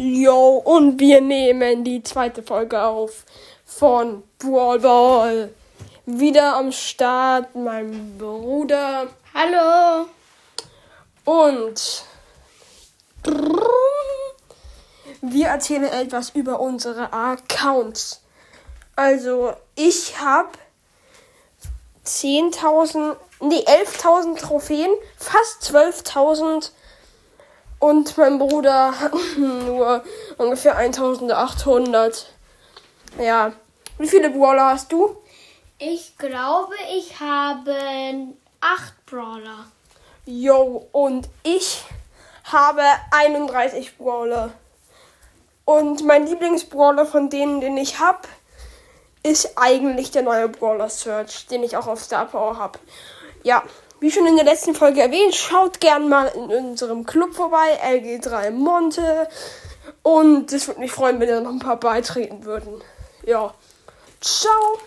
Yo, und wir nehmen die zweite Folge auf von Brawl Ball. Wieder am Start mein Bruder Hallo. und wir erzählen etwas über unsere Accounts. Also, ich habe 10.000, nee, 11.000 Trophäen, fast 12.000 und mein Bruder hat nur ungefähr 1.800. Ja, wie viele Brawler hast du? Ich glaube, ich habe acht Brawler. Yo, und ich habe 31 Brawler. Und mein Lieblingsbrawler von denen, den ich habe, ist eigentlich der neue Brawler Search, den ich auch auf Star Power habe. Ja, wie schon in der letzten Folge erwähnt, schaut gern mal in unserem Club vorbei, LG3 Monte. Und es würde mich freuen, wenn ihr noch ein paar beitreten würden. Ja, ciao.